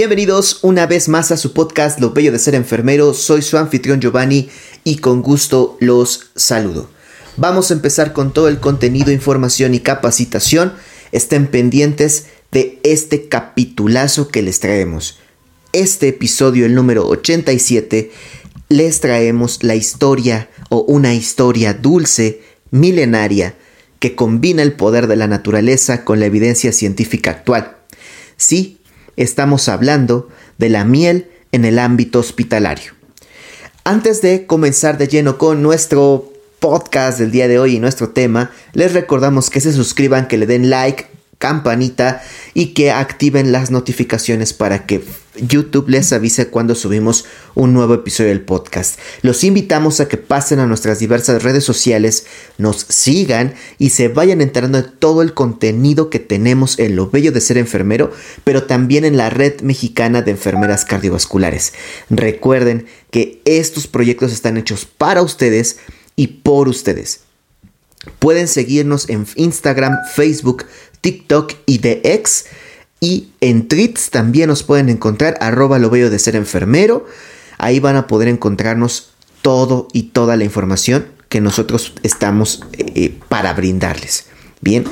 Bienvenidos una vez más a su podcast Lo Bello de Ser Enfermero. Soy su anfitrión Giovanni y con gusto los saludo. Vamos a empezar con todo el contenido, información y capacitación. Estén pendientes de este capitulazo que les traemos. Este episodio, el número 87, les traemos la historia o una historia dulce, milenaria, que combina el poder de la naturaleza con la evidencia científica actual. Sí, estamos hablando de la miel en el ámbito hospitalario. Antes de comenzar de lleno con nuestro podcast del día de hoy y nuestro tema, les recordamos que se suscriban, que le den like, campanita y que activen las notificaciones para que YouTube les avise cuando subimos un nuevo episodio del podcast. Los invitamos a que pasen a nuestras diversas redes sociales, nos sigan y se vayan enterando de todo el contenido que tenemos en lo bello de ser enfermero, pero también en la red mexicana de enfermeras cardiovasculares. Recuerden que estos proyectos están hechos para ustedes y por ustedes. Pueden seguirnos en Instagram, Facebook, TikTok y de X. Y en tweets también nos pueden encontrar arroba lo bello de ser enfermero. Ahí van a poder encontrarnos todo y toda la información que nosotros estamos eh, para brindarles. Bien.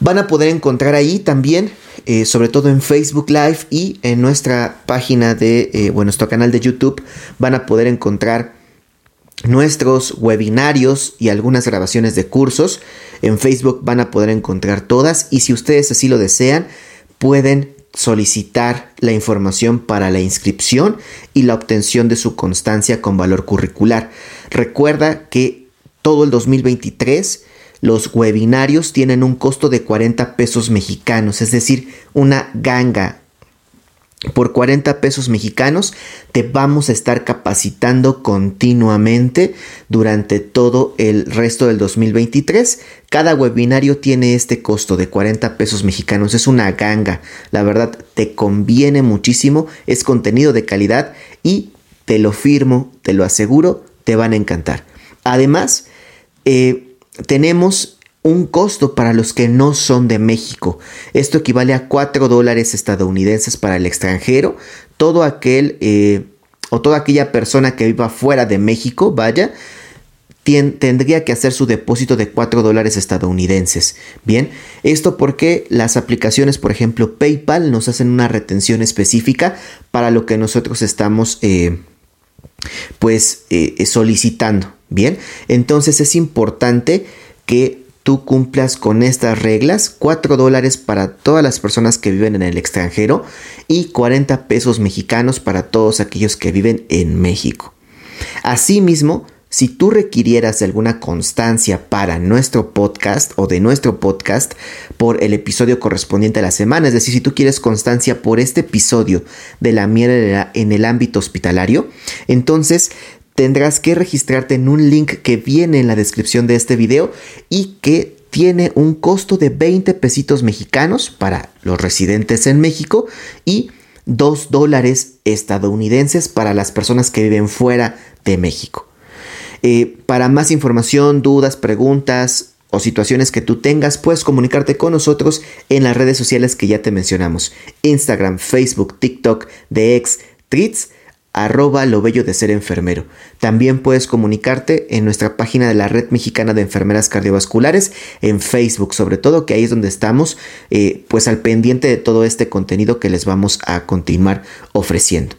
Van a poder encontrar ahí también, eh, sobre todo en Facebook Live y en nuestra página de, eh, bueno, nuestro canal de YouTube, van a poder encontrar nuestros webinarios y algunas grabaciones de cursos. En Facebook van a poder encontrar todas y si ustedes así lo desean, pueden solicitar la información para la inscripción y la obtención de su constancia con valor curricular. Recuerda que todo el 2023 los webinarios tienen un costo de 40 pesos mexicanos, es decir, una ganga, por 40 pesos mexicanos te vamos a estar capacitando continuamente durante todo el resto del 2023. Cada webinario tiene este costo de 40 pesos mexicanos. Es una ganga. La verdad te conviene muchísimo. Es contenido de calidad y te lo firmo, te lo aseguro, te van a encantar. Además, eh, tenemos un costo para los que no son de México. Esto equivale a 4 dólares estadounidenses para el extranjero. Todo aquel eh, o toda aquella persona que viva fuera de México, vaya, tendría que hacer su depósito de 4 dólares estadounidenses. Bien, esto porque las aplicaciones, por ejemplo, PayPal, nos hacen una retención específica para lo que nosotros estamos, eh, pues, eh, solicitando. Bien, entonces es importante que tú cumplas con estas reglas, 4 dólares para todas las personas que viven en el extranjero y 40 pesos mexicanos para todos aquellos que viven en México. Asimismo, si tú requirieras de alguna constancia para nuestro podcast o de nuestro podcast por el episodio correspondiente a la semana, es decir, si tú quieres constancia por este episodio de la miel en el ámbito hospitalario, entonces tendrás que registrarte en un link que viene en la descripción de este video y que tiene un costo de 20 pesitos mexicanos para los residentes en México y 2 dólares estadounidenses para las personas que viven fuera de México. Eh, para más información, dudas, preguntas o situaciones que tú tengas, puedes comunicarte con nosotros en las redes sociales que ya te mencionamos. Instagram, Facebook, TikTok, DX, Tweets arroba lo bello de ser enfermero. También puedes comunicarte en nuestra página de la Red Mexicana de Enfermeras Cardiovasculares, en Facebook sobre todo, que ahí es donde estamos eh, pues al pendiente de todo este contenido que les vamos a continuar ofreciendo.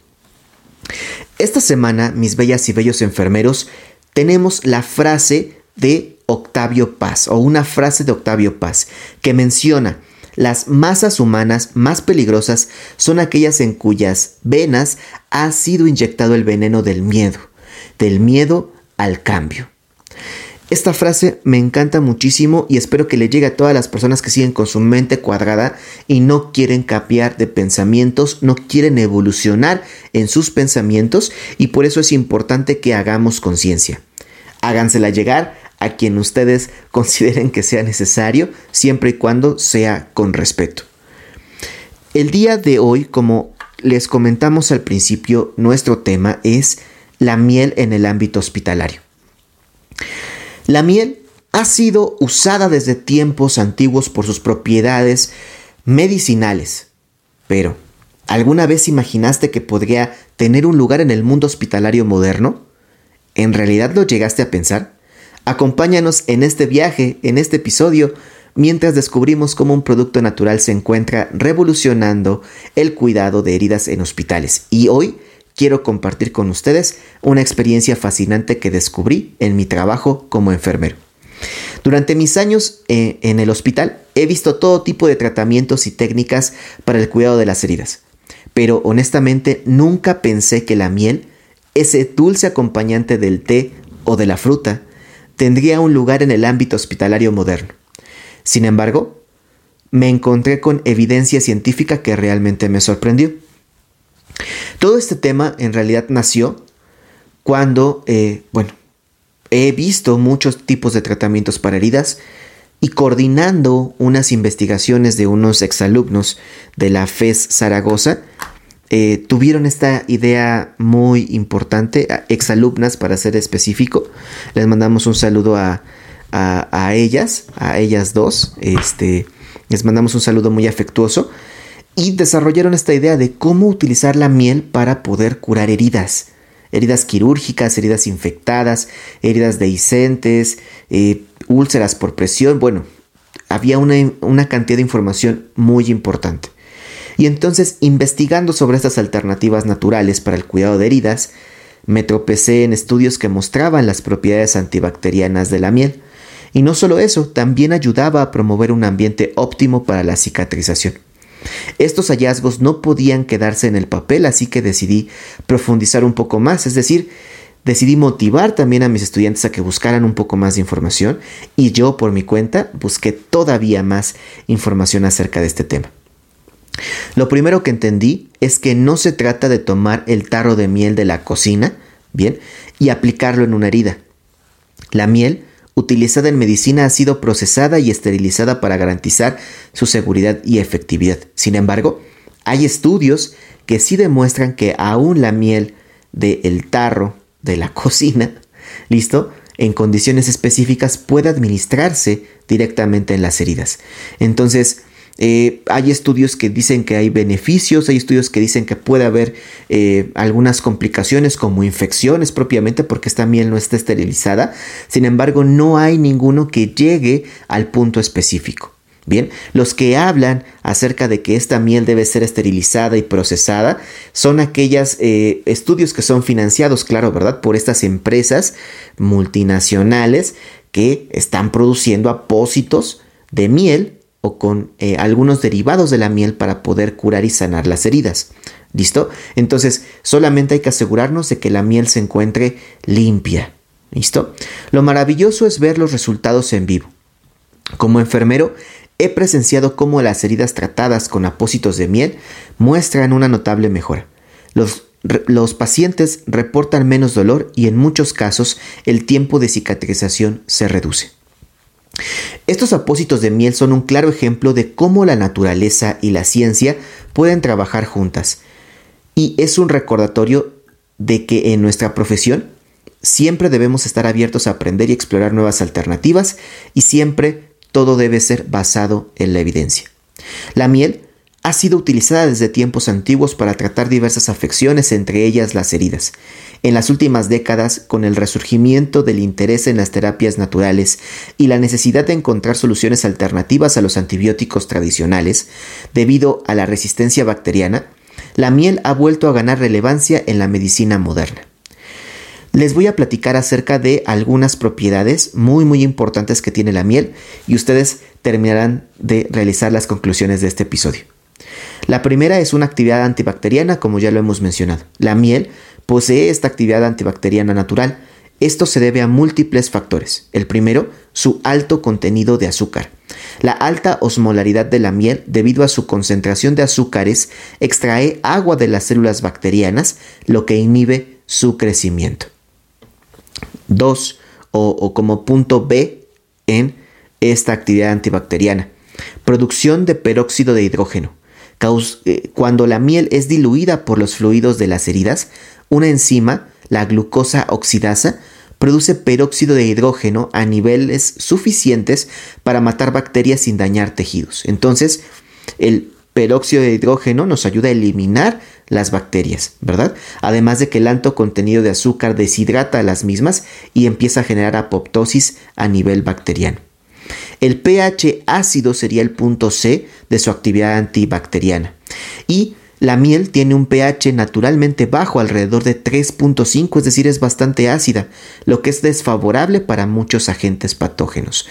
Esta semana, mis bellas y bellos enfermeros, tenemos la frase de Octavio Paz o una frase de Octavio Paz que menciona las masas humanas más peligrosas son aquellas en cuyas venas ha sido inyectado el veneno del miedo, del miedo al cambio. Esta frase me encanta muchísimo y espero que le llegue a todas las personas que siguen con su mente cuadrada y no quieren cambiar de pensamientos, no quieren evolucionar en sus pensamientos y por eso es importante que hagamos conciencia. Hágansela llegar a quien ustedes consideren que sea necesario, siempre y cuando sea con respeto. El día de hoy, como les comentamos al principio, nuestro tema es la miel en el ámbito hospitalario. La miel ha sido usada desde tiempos antiguos por sus propiedades medicinales, pero ¿Alguna vez imaginaste que podría tener un lugar en el mundo hospitalario moderno? ¿En realidad lo llegaste a pensar? Acompáñanos en este viaje, en este episodio, mientras descubrimos cómo un producto natural se encuentra revolucionando el cuidado de heridas en hospitales. Y hoy quiero compartir con ustedes una experiencia fascinante que descubrí en mi trabajo como enfermero. Durante mis años eh, en el hospital he visto todo tipo de tratamientos y técnicas para el cuidado de las heridas pero honestamente nunca pensé que la miel, ese dulce acompañante del té o de la fruta, tendría un lugar en el ámbito hospitalario moderno. Sin embargo, me encontré con evidencia científica que realmente me sorprendió. Todo este tema en realidad nació cuando, eh, bueno, he visto muchos tipos de tratamientos para heridas y coordinando unas investigaciones de unos exalumnos de la FES Zaragoza, eh, tuvieron esta idea muy importante, exalumnas para ser específico. Les mandamos un saludo a, a, ellas, a ellas dos. Este, les mandamos un saludo muy afectuoso. Y desarrollaron esta idea de cómo utilizar la miel para poder curar heridas. Heridas quirúrgicas, heridas infectadas, heridas dehiscentes, eh, úlceras por presión. Bueno, había una, una cantidad de información muy importante. Y entonces, investigando sobre estas alternativas naturales para el cuidado de heridas, me tropecé en estudios que mostraban las propiedades antibacterianas de la miel. Y no solo eso, también ayudaba a promover un ambiente óptimo para la cicatrización. Estos hallazgos no podían quedarse en el papel, así que decidí profundizar un poco más, es decir, decidí motivar también a mis estudiantes a que buscaran un poco más de información y yo por mi cuenta busqué todavía más información acerca de este tema. Lo primero que entendí es que no se trata de tomar el tarro de miel de la cocina, bien, y aplicarlo en una herida. La miel, utilizada en medicina, ha sido procesada y esterilizada para garantizar su seguridad y efectividad. Sin embargo, hay estudios que sí demuestran que aún la miel del tarro de la cocina, ¿listo? En condiciones específicas puede administrarse directamente en las heridas. Entonces, eh, hay estudios que dicen que hay beneficios, hay estudios que dicen que puede haber eh, algunas complicaciones como infecciones propiamente porque esta miel no está esterilizada. Sin embargo, no hay ninguno que llegue al punto específico. Bien, los que hablan acerca de que esta miel debe ser esterilizada y procesada son aquellos eh, estudios que son financiados, claro, ¿verdad? Por estas empresas multinacionales que están produciendo apósitos de miel o con eh, algunos derivados de la miel para poder curar y sanar las heridas. ¿Listo? Entonces, solamente hay que asegurarnos de que la miel se encuentre limpia. ¿Listo? Lo maravilloso es ver los resultados en vivo. Como enfermero, he presenciado cómo las heridas tratadas con apósitos de miel muestran una notable mejora. Los, los pacientes reportan menos dolor y en muchos casos el tiempo de cicatrización se reduce. Estos apósitos de miel son un claro ejemplo de cómo la naturaleza y la ciencia pueden trabajar juntas. Y es un recordatorio de que en nuestra profesión siempre debemos estar abiertos a aprender y explorar nuevas alternativas y siempre todo debe ser basado en la evidencia. La miel ha sido utilizada desde tiempos antiguos para tratar diversas afecciones, entre ellas las heridas. En las últimas décadas, con el resurgimiento del interés en las terapias naturales y la necesidad de encontrar soluciones alternativas a los antibióticos tradicionales, debido a la resistencia bacteriana, la miel ha vuelto a ganar relevancia en la medicina moderna. Les voy a platicar acerca de algunas propiedades muy muy importantes que tiene la miel y ustedes terminarán de realizar las conclusiones de este episodio. La primera es una actividad antibacteriana, como ya lo hemos mencionado. La miel posee esta actividad antibacteriana natural. Esto se debe a múltiples factores. El primero, su alto contenido de azúcar. La alta osmolaridad de la miel, debido a su concentración de azúcares, extrae agua de las células bacterianas, lo que inhibe su crecimiento. Dos, o como punto B en esta actividad antibacteriana, producción de peróxido de hidrógeno. Eh, cuando la miel es diluida por los fluidos de las heridas, una enzima, la glucosa oxidasa, produce peróxido de hidrógeno a niveles suficientes para matar bacterias sin dañar tejidos. Entonces, el peróxido de hidrógeno nos ayuda a eliminar las bacterias, ¿verdad? Además de que el alto contenido de azúcar deshidrata a las mismas y empieza a generar apoptosis a nivel bacteriano. El pH ácido sería el punto C de su actividad antibacteriana. Y la miel tiene un pH naturalmente bajo, alrededor de 3.5, es decir, es bastante ácida, lo que es desfavorable para muchos agentes patógenos.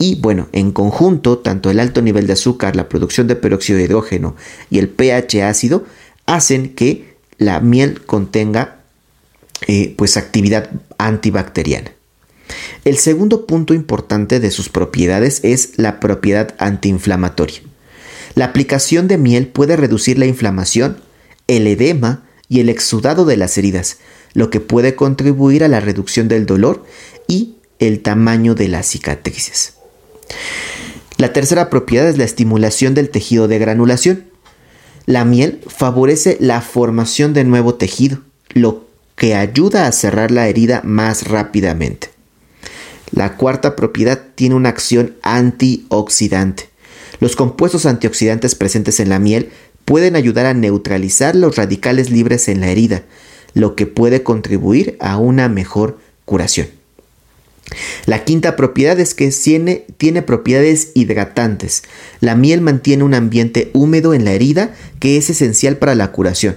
Y bueno, en conjunto, tanto el alto nivel de azúcar, la producción de peróxido de hidrógeno y el pH ácido hacen que la miel contenga eh, pues actividad antibacteriana. El segundo punto importante de sus propiedades es la propiedad antiinflamatoria. La aplicación de miel puede reducir la inflamación, el edema y el exudado de las heridas, lo que puede contribuir a la reducción del dolor y el tamaño de las cicatrices. La tercera propiedad es la estimulación del tejido de granulación. La miel favorece la formación de nuevo tejido, lo que ayuda a cerrar la herida más rápidamente. La cuarta propiedad tiene una acción antioxidante. Los compuestos antioxidantes presentes en la miel pueden ayudar a neutralizar los radicales libres en la herida, lo que puede contribuir a una mejor curación. La quinta propiedad es que tiene, propiedades hidratantes. La miel mantiene un ambiente húmedo en la herida que es esencial para la curación.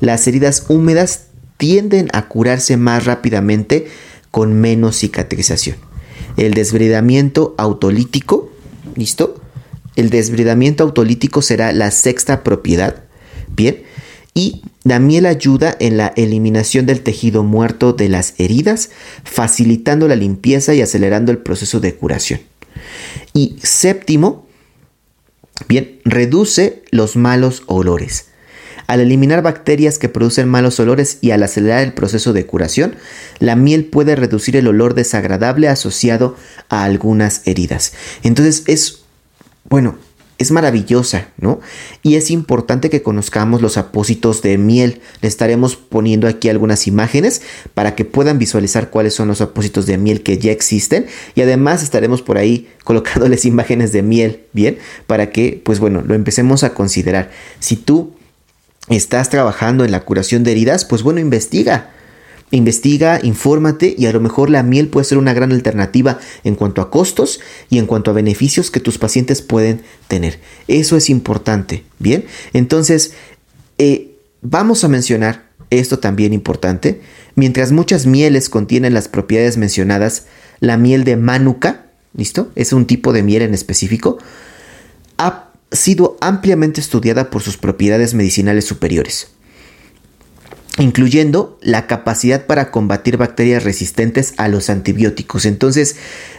Las heridas húmedas tienden a curarse más rápidamente con menos cicatrización. El desbridamiento autolítico, ¿listo? El desbridamiento autolítico será la sexta propiedad. Bien. Y la miel ayuda en la eliminación del tejido muerto de las heridas, facilitando la limpieza y acelerando el proceso de curación. Y séptimo, bien, reduce los malos olores. Al eliminar bacterias que producen malos olores y al acelerar el proceso de curación, la miel puede reducir el olor desagradable asociado a algunas heridas. Entonces es bueno, es maravillosa, ¿no? Y es importante que conozcamos los apósitos de miel. Le estaremos poniendo aquí algunas imágenes para que puedan visualizar cuáles son los apósitos de miel que ya existen. Y además estaremos por ahí colocándoles imágenes de miel, ¿bien? Para que, pues bueno, lo empecemos a considerar. Si tú estás trabajando en la curación de heridas, pues bueno, investiga investiga, infórmate y a lo mejor la miel puede ser una gran alternativa en cuanto a costos y en cuanto a beneficios que tus pacientes pueden tener. Eso es importante, ¿bien? Entonces, eh, vamos a mencionar esto también importante. Mientras muchas mieles contienen las propiedades mencionadas, la miel de Manuka, ¿listo? Es un tipo de miel en específico, ha sido ampliamente estudiada por sus propiedades medicinales superiores incluyendo la capacidad para combatir bacterias resistentes a los antibióticos. Entonces,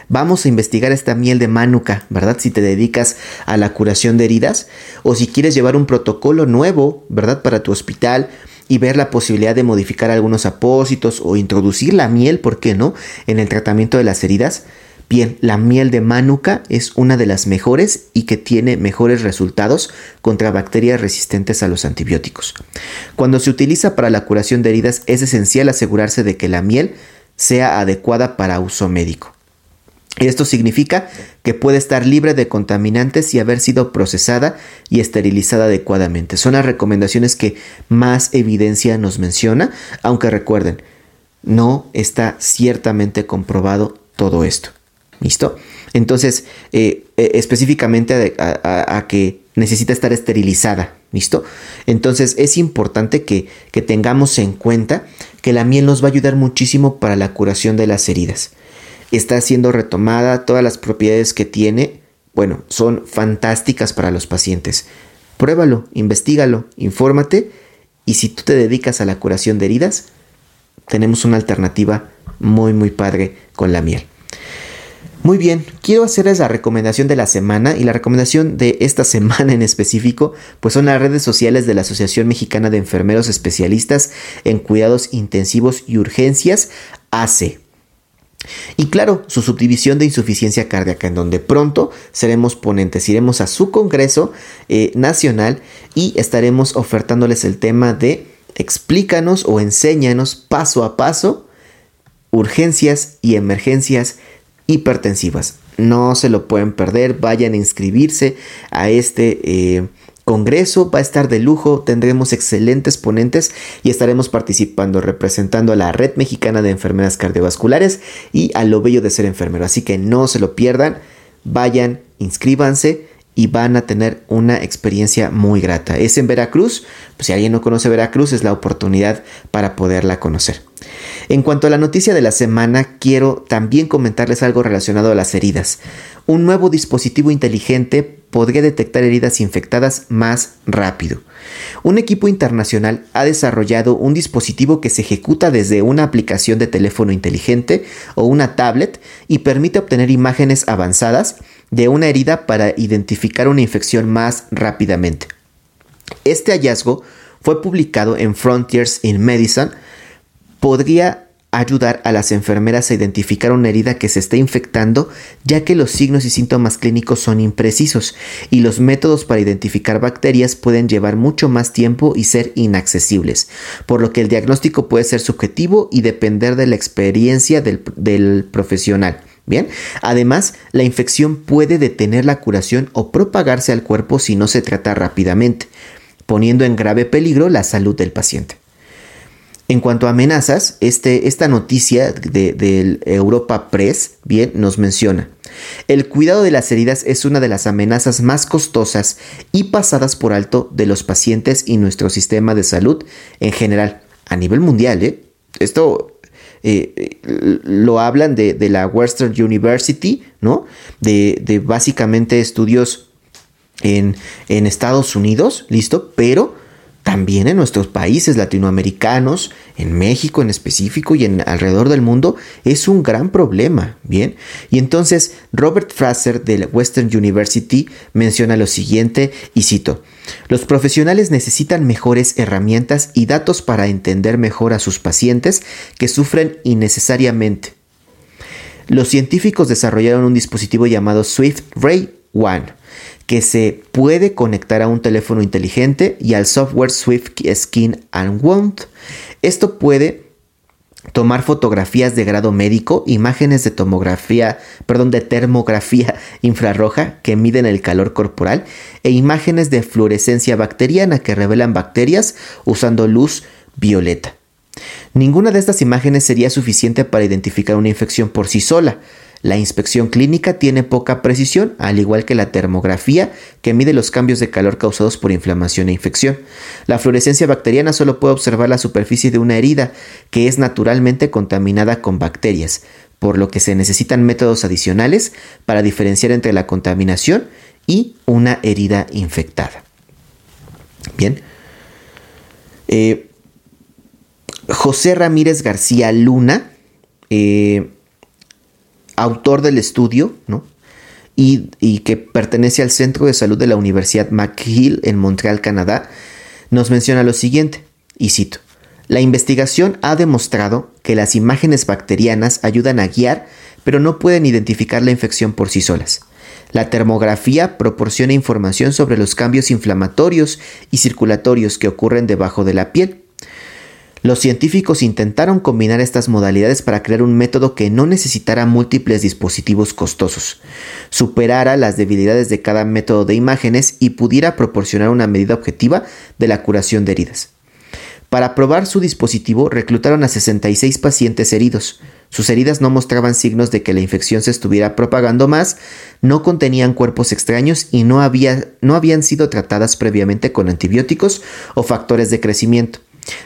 vamos a investigar esta miel de manuka, ¿verdad? Si te dedicas a la curación de heridas o si quieres llevar un protocolo nuevo, ¿verdad? Para tu hospital y ver la posibilidad de modificar algunos apósitos o introducir la miel, ¿por qué no?, en el tratamiento de las heridas. Bien, la miel de Manuka es una de las mejores y que tiene mejores resultados contra bacterias resistentes a los antibióticos. Cuando se utiliza para la curación de heridas es esencial asegurarse de que la miel sea adecuada para uso médico. Esto significa que puede estar libre de contaminantes y haber sido procesada y esterilizada adecuadamente. Son las recomendaciones que más evidencia nos menciona, aunque recuerden, no está ciertamente comprobado todo esto. ¿Listo? Entonces, eh, eh, específicamente a, que necesita estar esterilizada. ¿Listo? Entonces es importante que, que tengamos en cuenta que la miel nos va a ayudar muchísimo para la curación de las heridas. Está siendo retomada, todas las propiedades que tiene, bueno, son fantásticas para los pacientes. Pruébalo, investigalo, infórmate y si tú te dedicas a la curación de heridas, tenemos una alternativa muy muy padre con la miel. Muy bien, quiero hacerles la recomendación de la semana y la recomendación de esta semana en específico, pues son las redes sociales de la Asociación Mexicana de Enfermeros Especialistas en Cuidados Intensivos y Urgencias, AC. Y claro, su subdivisión de insuficiencia cardíaca, en donde pronto seremos ponentes, iremos a su Congreso eh, Nacional y estaremos ofertándoles el tema de explícanos o enséñanos paso a paso urgencias y emergencias hipertensivas. No se lo pueden perder, vayan a inscribirse a este eh, congreso va a estar de lujo, tendremos excelentes ponentes y estaremos participando representando a la Red Mexicana de Enfermeras Cardiovasculares y a lo bello de ser enfermero. Así que no se lo pierdan, vayan, inscríbanse y van a tener una experiencia muy grata. Es en Veracruz, pues si alguien no conoce Veracruz es la oportunidad para poderla conocer. En cuanto a la noticia de la semana, quiero también comentarles algo relacionado a las heridas. Un nuevo dispositivo inteligente podría detectar heridas infectadas más rápido. Un equipo internacional ha desarrollado un dispositivo que se ejecuta desde una aplicación de teléfono inteligente o una tablet y permite obtener imágenes avanzadas de una herida para identificar una infección más rápidamente. Este hallazgo fue publicado en Frontiers in Medicine. Podría ayudar a las enfermeras a identificar una herida que se está infectando, ya que los signos y síntomas clínicos son imprecisos y los métodos para identificar bacterias pueden llevar mucho más tiempo y ser inaccesibles, por lo que el diagnóstico puede ser subjetivo y depender de la experiencia del, profesional. Además, la infección puede detener la curación o propagarse al cuerpo si no se trata rápidamente, poniendo en grave peligro la salud del paciente. En cuanto a amenazas, este, esta noticia del de Europa Press bien, nos menciona. El cuidado de las heridas es una de las amenazas más costosas y pasadas por alto de los pacientes y nuestro sistema de salud en general, a nivel mundial. ¿eh? Esto eh, lo hablan de, la Western University, ¿no? De, básicamente estudios en, en, Estados Unidos, ¿listo? Pero también en nuestros países latinoamericanos, en México en específico y en alrededor del mundo, es un gran problema, ¿bien? Y entonces Robert Fraser de Western University menciona lo siguiente y cito, los profesionales necesitan mejores herramientas y datos para entender mejor a sus pacientes que sufren innecesariamente. Los científicos desarrollaron un dispositivo llamado Swift Ray One que se puede conectar a un teléfono inteligente y al software Swift Skin and Wound. Esto puede tomar fotografías de grado médico, imágenes de tomografía, perdón, de termografía infrarroja que miden el calor corporal e imágenes de fluorescencia bacteriana que revelan bacterias usando luz violeta. Ninguna de estas imágenes sería suficiente para identificar una infección por sí sola, la inspección clínica tiene poca precisión, al igual que la termografía, que mide los cambios de calor causados por inflamación e infección. La fluorescencia bacteriana solo puede observar la superficie de una herida, que es naturalmente contaminada con bacterias, por lo que se necesitan métodos adicionales para diferenciar entre la contaminación y una herida infectada. Bien. Eh, José Ramírez García Luna eh, autor del estudio, ¿no? Y, que pertenece al Centro de Salud de la Universidad McGill en Montreal, Canadá, nos menciona lo siguiente, y cito, la investigación ha demostrado que las imágenes bacterianas ayudan a guiar, pero no pueden identificar la infección por sí solas. La termografía proporciona información sobre los cambios inflamatorios y circulatorios que ocurren debajo de la piel, los científicos intentaron combinar estas modalidades para crear un método que no necesitara múltiples dispositivos costosos, superara las debilidades de cada método de imágenes y pudiera proporcionar una medida objetiva de la curación de heridas. Para probar su dispositivo reclutaron a 66 pacientes heridos. Sus heridas no mostraban signos de que la infección se estuviera propagando más, no contenían cuerpos extraños y no, no habían sido tratadas previamente con antibióticos o factores de crecimiento.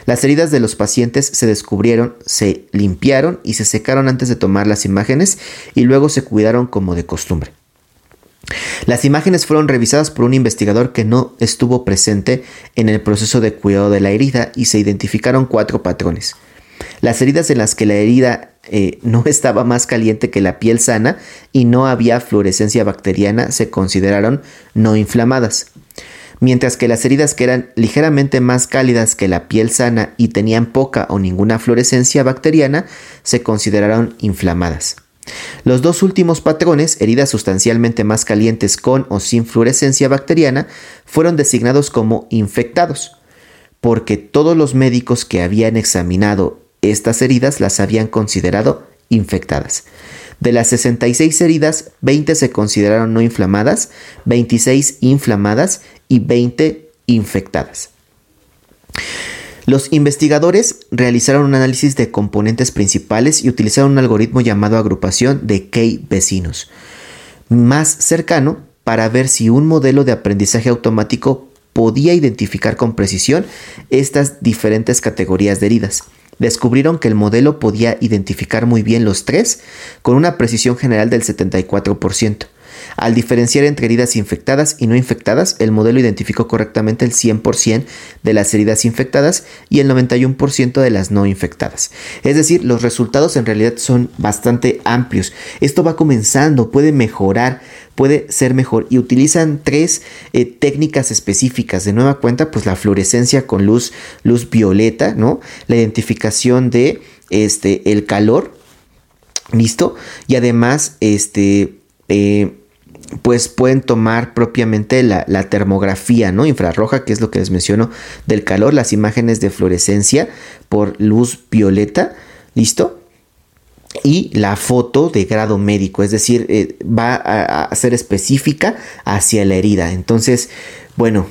Las heridas de los pacientes se descubrieron, se limpiaron y se secaron antes de tomar las imágenes y luego se cuidaron como de costumbre. Las imágenes fueron revisadas por un investigador que no estuvo presente en el proceso de cuidado de la herida y se identificaron cuatro patrones. Las heridas en las que la herida eh, no estaba más caliente que la piel sana y no había fluorescencia bacteriana se consideraron no inflamadas mientras que las heridas que eran ligeramente más cálidas que la piel sana y tenían poca o ninguna fluorescencia bacteriana se consideraron inflamadas. Los dos últimos patrones, heridas sustancialmente más calientes con o sin fluorescencia bacteriana, fueron designados como infectados, porque todos los médicos que habían examinado estas heridas las habían considerado infectadas. De las 66 heridas, 20 se consideraron no inflamadas, 26 inflamadas y 20 infectadas. Los investigadores realizaron un análisis de componentes principales y utilizaron un algoritmo llamado agrupación de K-vecinos, más cercano para ver si un modelo de aprendizaje automático podía identificar con precisión estas diferentes categorías de heridas. Descubrieron que el modelo podía identificar muy bien los tres con una precisión general del 74%. Al diferenciar entre heridas infectadas y no infectadas, el modelo identificó correctamente el 100% de las heridas infectadas y el 91% de las no infectadas. Es decir, los resultados en realidad son bastante amplios. Esto va comenzando, puede mejorar, puede ser mejor y utilizan tres eh, técnicas específicas. De nueva cuenta, pues la fluorescencia con luz, luz violeta, ¿no? La identificación de este, el calor, ¿listo? Y además, este... Eh, pues pueden tomar propiamente la, termografía ¿no? infrarroja, que es lo que les menciono del calor, las imágenes de fluorescencia por luz violeta, ¿listo? Y la foto de grado médico, es decir, eh, va a ser específica hacia la herida. Entonces, bueno,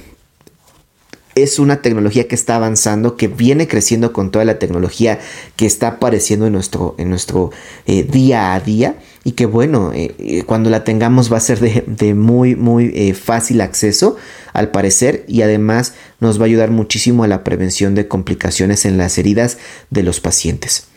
es una tecnología que está avanzando, que viene creciendo con toda la tecnología que está apareciendo en nuestro, en nuestro eh, día a día y que bueno, eh, eh, cuando la tengamos va a ser de, muy, muy fácil acceso al parecer y además nos va a ayudar muchísimo a la prevención de complicaciones en las heridas de los pacientes.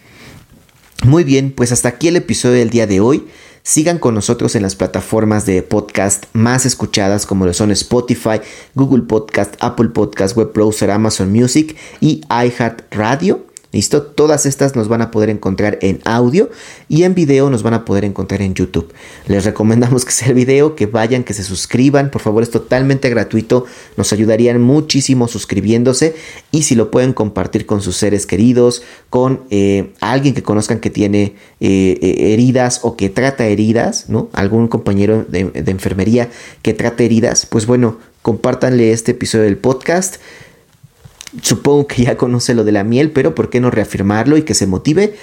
Muy bien, pues hasta aquí el episodio del día de hoy. Sigan con nosotros en las plataformas de podcast más escuchadas como lo son Spotify, Google Podcast, Apple Podcast, Web Browser, Amazon Music y iHeartRadio. ¿Listo? Todas estas nos van a poder encontrar en audio y en video nos van a poder encontrar en YouTube. Les recomendamos que sea el video, que vayan, que se suscriban. Por favor, es totalmente gratuito. Nos ayudarían muchísimo suscribiéndose y si lo pueden compartir con sus seres queridos, con eh, alguien que conozcan que tiene eh, eh, heridas o que trata heridas, ¿no? Algún compañero de, enfermería que trata heridas, pues bueno, compártanle este episodio del podcast supongo que ya conoce lo de la miel, pero ¿por qué no reafirmarlo y que se motive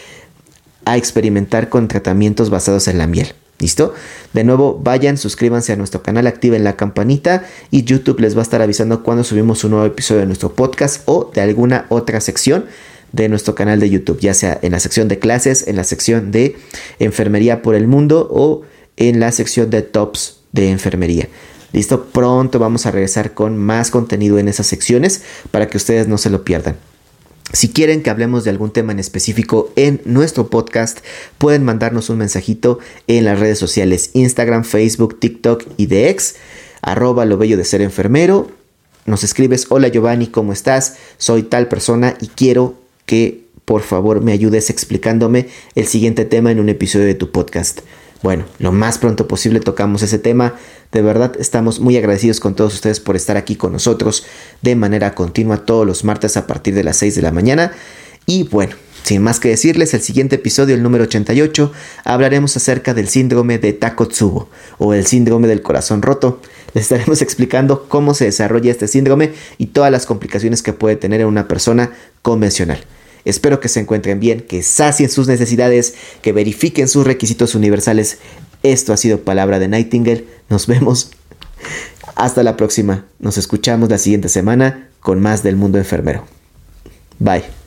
a experimentar con tratamientos basados en la miel? ¿Listo? De nuevo, vayan, suscríbanse a nuestro canal, activen la campanita y YouTube les va a estar avisando cuando subimos un nuevo episodio de nuestro podcast o de alguna otra sección de nuestro canal de YouTube, ya sea en la sección de clases, en la sección de enfermería por el mundo o en la sección de tops de enfermería. Listo, pronto vamos a regresar con más contenido en esas secciones para que ustedes no se lo pierdan. Si quieren que hablemos de algún tema en específico en nuestro podcast, pueden mandarnos un mensajito en las redes sociales Instagram, Facebook, TikTok y de ex, arroba lo bello de ser enfermero. Nos escribes, hola Giovanni, ¿cómo estás? Soy tal persona y quiero que por favor me ayudes explicándome el siguiente tema en un episodio de tu podcast. Bueno, lo más pronto posible tocamos ese tema. De verdad estamos muy agradecidos con todos ustedes por estar aquí con nosotros de manera continua todos los martes a partir de las 6 de la mañana. Y bueno, sin más que decirles, el siguiente episodio, el número 88, hablaremos acerca del síndrome de Takotsubo o el síndrome del corazón roto. Les estaremos explicando cómo se desarrolla este síndrome y todas las complicaciones que puede tener en una persona convencional. Espero que se encuentren bien, que sacien sus necesidades, que verifiquen sus requisitos universales. Esto ha sido Palabra de Nightingale. Nos vemos. Hasta la próxima. Nos escuchamos la siguiente semana con más del mundo enfermero. Bye.